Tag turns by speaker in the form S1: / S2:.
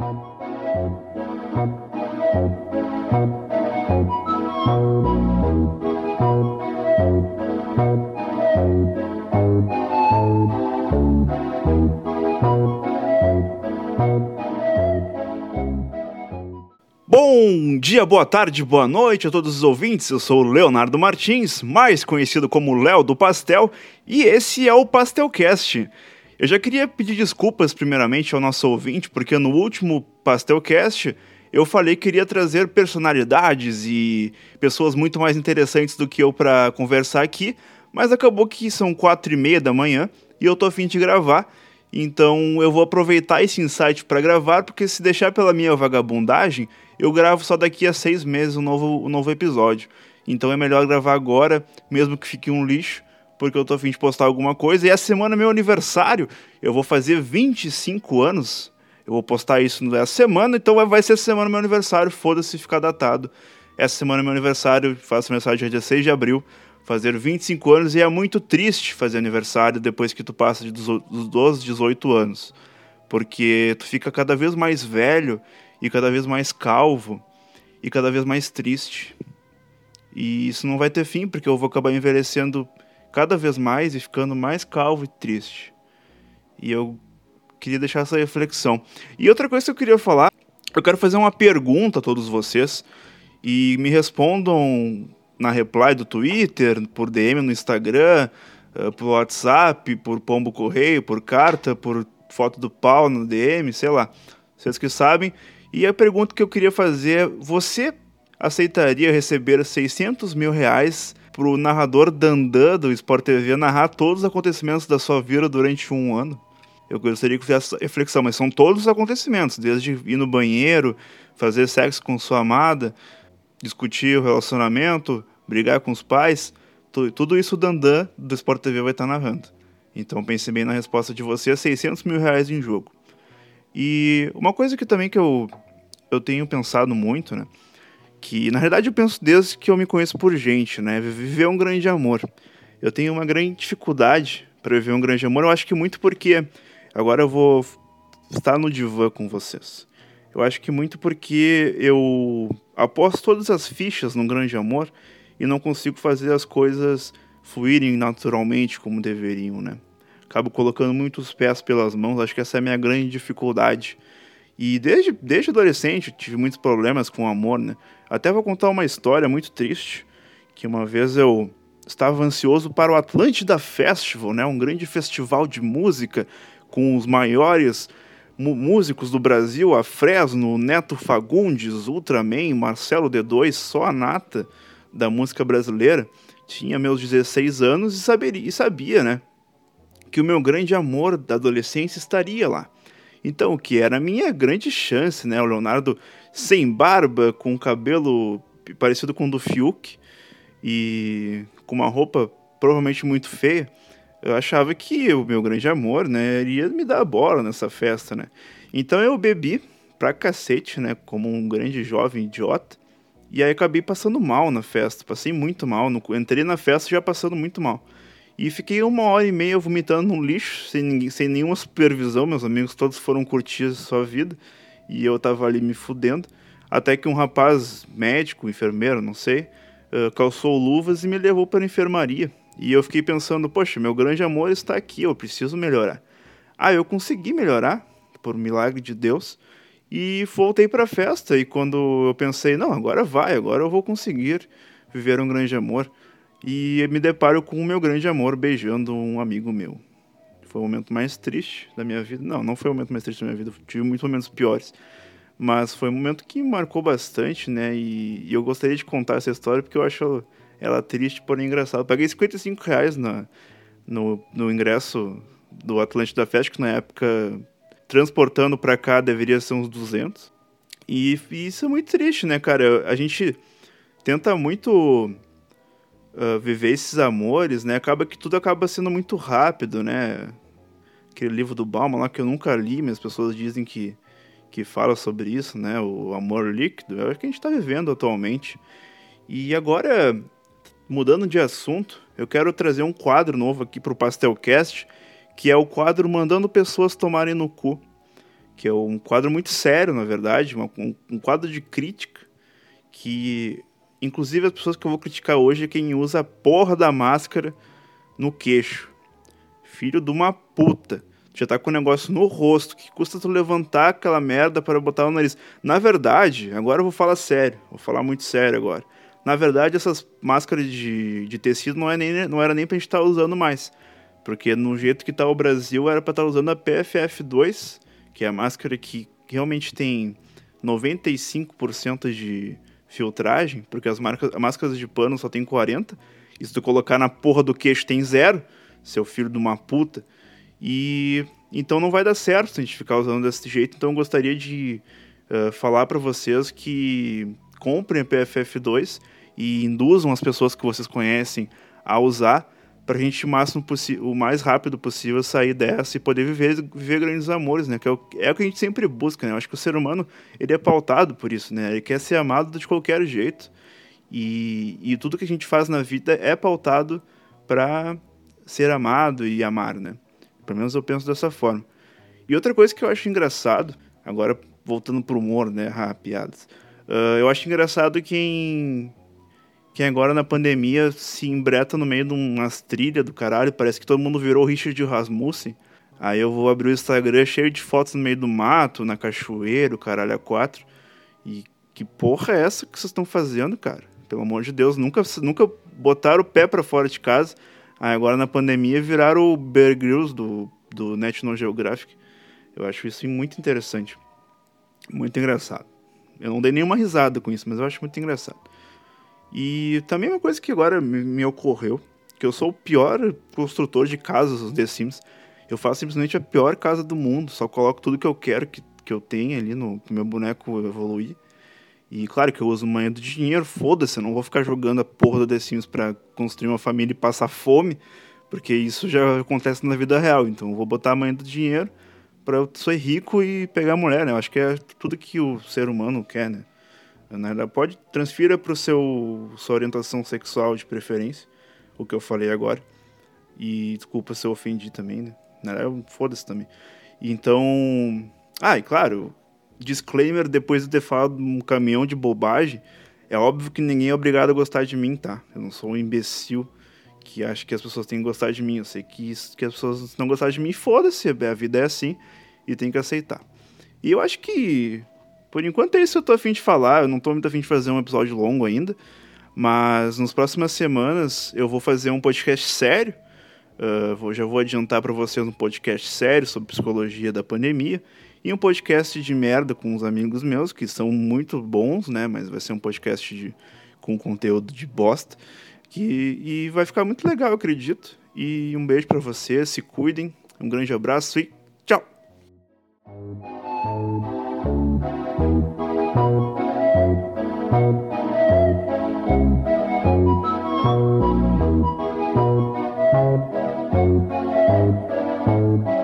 S1: Bom dia, boa tarde, boa noite a todos os ouvintes. Eu sou o Leonardo Martins, mais conhecido como Léo do Pastel, e esse é o Pastelcast. Eu já queria pedir desculpas primeiramente ao nosso ouvinte, porque no último Pastelcast eu falei que queria trazer personalidades e pessoas muito mais interessantes do que eu para conversar aqui, mas acabou que são quatro e meia da manhã e eu tô afim de gravar. Então eu vou aproveitar esse insight para gravar, porque se deixar pela minha vagabundagem, eu gravo só daqui a seis meses um novo, um novo episódio. Então é melhor gravar agora, mesmo que fique um lixo, porque eu tô afim de postar alguma coisa. E essa semana é meu aniversário, eu vou fazer 25 anos. Eu vou postar isso nessa semana, então vai ser semana meu aniversário, foda-se ficar datado. Essa semana é meu aniversário, faço aniversário dia 6 de abril, fazer 25 anos, e é muito triste fazer aniversário depois que tu passa de dos 12, 18 anos. Porque tu fica cada vez mais velho e cada vez mais calvo e cada vez mais triste. E isso não vai ter fim, porque eu vou acabar envelhecendo cada vez mais e ficando mais calvo e triste. E eu queria deixar essa reflexão. E outra coisa que eu queria falar, eu quero fazer uma pergunta a todos vocês e me respondam na reply do Twitter, por DM no Instagram, eh, por WhatsApp, por pombo correio, por carta, por foto do pau no DM, sei lá. Vocês que sabem. E a pergunta que eu queria fazer é: você aceitaria receber 600 mil reais para o narrador Dandan do Sport TV narrar todos os acontecimentos da sua vida durante um ano? Eu gostaria que fizesse essa reflexão, mas são todos os acontecimentos, desde ir no banheiro, fazer sexo com sua amada, discutir o relacionamento, brigar com os pais, tudo isso o Dandan do Sport TV vai estar narrando. Então pense bem na resposta de você, 600 mil reais em jogo. E uma coisa que também que eu, eu tenho pensado muito, né? Que na verdade eu penso desde que eu me conheço por gente, né? Viver um grande amor. Eu tenho uma grande dificuldade para viver um grande amor. Eu acho que muito porque agora eu vou estar no divã com vocês. Eu acho que muito porque eu aposto todas as fichas num grande amor e não consigo fazer as coisas fluírem naturalmente como deveriam, né? acabo colocando muitos pés pelas mãos, acho que essa é a minha grande dificuldade. E desde, desde adolescente tive muitos problemas com o amor, né? Até vou contar uma história muito triste, que uma vez eu estava ansioso para o Atlântida Festival, né? Um grande festival de música com os maiores músicos do Brasil, a Fresno, Neto Fagundes, Ultraman, Marcelo D2, só a nata da música brasileira. Tinha meus 16 anos e, saberia, e sabia, né? que o meu grande amor da adolescência estaria lá. Então, o que era a minha grande chance, né? O Leonardo sem barba, com cabelo parecido com o do Fiuk e com uma roupa provavelmente muito feia. Eu achava que o meu grande amor, né, iria me dar a bola nessa festa, né? Então eu bebi pra cacete, né, como um grande jovem idiota. E aí acabei passando mal na festa, passei muito mal. Entrei na festa já passando muito mal. E fiquei uma hora e meia vomitando no lixo, sem, sem nenhuma supervisão. Meus amigos todos foram curtir sua vida. E eu tava ali me fudendo. Até que um rapaz médico, enfermeiro, não sei, uh, calçou luvas e me levou para a enfermaria. E eu fiquei pensando, poxa, meu grande amor está aqui, eu preciso melhorar. Ah, eu consegui melhorar, por milagre de Deus. E voltei para a festa. E quando eu pensei, não, agora vai, agora eu vou conseguir viver um grande amor e me deparo com o meu grande amor beijando um amigo meu. Foi o momento mais triste da minha vida. Não, não foi o momento mais triste da minha vida, tive muitos momentos piores. Mas foi um momento que marcou bastante, né? E, e eu gostaria de contar essa história porque eu acho ela triste, porém engraçada. paguei 55 reais na, no, no ingresso do Atlântida Fest, que na época, transportando para cá, deveria ser uns 200. E, e isso é muito triste, né, cara? A gente tenta muito uh, viver esses amores, né? Acaba que tudo acaba sendo muito rápido, né? Aquele livro do Bauman lá que eu nunca li, mas as pessoas dizem que, que fala sobre isso, né? O amor líquido, é o que a gente está vivendo atualmente. E agora, mudando de assunto, eu quero trazer um quadro novo aqui para o Pastelcast, que é o quadro Mandando Pessoas Tomarem no Cu. que é um quadro muito sério, na verdade, um, um quadro de crítica que, inclusive, as pessoas que eu vou criticar hoje é quem usa a porra da máscara no queixo. Filho de uma puta. Já tá com o negócio no rosto, que custa tu levantar aquela merda para botar no nariz. Na verdade, agora eu vou falar sério, vou falar muito sério agora. Na verdade, essas máscaras de, de tecido não, é nem, não era nem pra gente estar tá usando mais. Porque no jeito que tá o Brasil, era pra estar tá usando a PFF2, que é a máscara que realmente tem 95% de filtragem, porque as, marcas, as máscaras de pano só tem 40%, e se tu colocar na porra do queixo tem zero, seu filho de uma puta. E então não vai dar certo se a gente ficar usando desse jeito. Então eu gostaria de uh, falar para vocês que comprem a PFF2 e induzam as pessoas que vocês conhecem a usar para a gente o máximo o mais rápido possível sair dessa e poder viver, viver grandes amores, né? Que é o, é o que a gente sempre busca, né? Eu acho que o ser humano ele é pautado por isso, né? Ele quer ser amado de qualquer jeito e, e tudo que a gente faz na vida é pautado para ser amado e amar, né? Pelo menos eu penso dessa forma. E outra coisa que eu acho engraçado, agora voltando pro humor, né? Ah, piadas. Uh, eu acho engraçado quem que agora na pandemia se embreta no meio de umas trilhas do caralho, parece que todo mundo virou Richard Rasmussen. Aí eu vou abrir o Instagram cheio de fotos no meio do mato, na cachoeira, o caralho a quatro. E que porra é essa que vocês estão fazendo, cara? Pelo amor de Deus, nunca, nunca botaram o pé para fora de casa. Aí agora na pandemia viraram o Bear Grylls do, do National Geographic. Eu acho isso muito interessante. Muito engraçado. Eu não dei nenhuma risada com isso, mas eu acho muito engraçado. E também uma coisa que agora me, ocorreu, que eu sou o pior construtor de casas The Sims. Eu faço simplesmente a pior casa do mundo, só coloco tudo que eu quero que, que eu tenha ali no meu boneco evoluir. E claro que eu uso manha do dinheiro, foda-se, eu não vou ficar jogando a porra do The Sims pra construir uma família e passar fome, porque isso já acontece na vida real. Então eu vou botar a manha do dinheiro pra eu ser rico e pegar a mulher, né? Eu acho que é tudo que o ser humano quer, né? Né? Pode transfira para seu sua orientação sexual de preferência, o que eu falei agora. E desculpa se eu ofendi também, né? Foda-se também. Então, ah, e claro, disclaimer depois de ter falado um caminhão de bobagem, é óbvio que ninguém é obrigado a gostar de mim, tá? Eu não sou um imbecil que acha que as pessoas têm que gostar de mim. Eu sei que, isso, que as pessoas não gostarem de mim, foda-se, a vida é assim e tem que aceitar. E eu acho que por enquanto é isso que eu tô afim de falar. Eu não tô muito afim de fazer um episódio longo ainda. Mas nas próximas semanas eu vou fazer um podcast sério. Uh, vou, já vou adiantar para vocês um podcast sério sobre psicologia da pandemia. E um podcast de merda com uns amigos meus, que são muito bons, né? Mas vai ser um podcast de, com conteúdo de bosta. Que, e vai ficar muito legal, eu acredito. E um beijo para vocês, se cuidem. Um grande abraço e tchau! Thank you.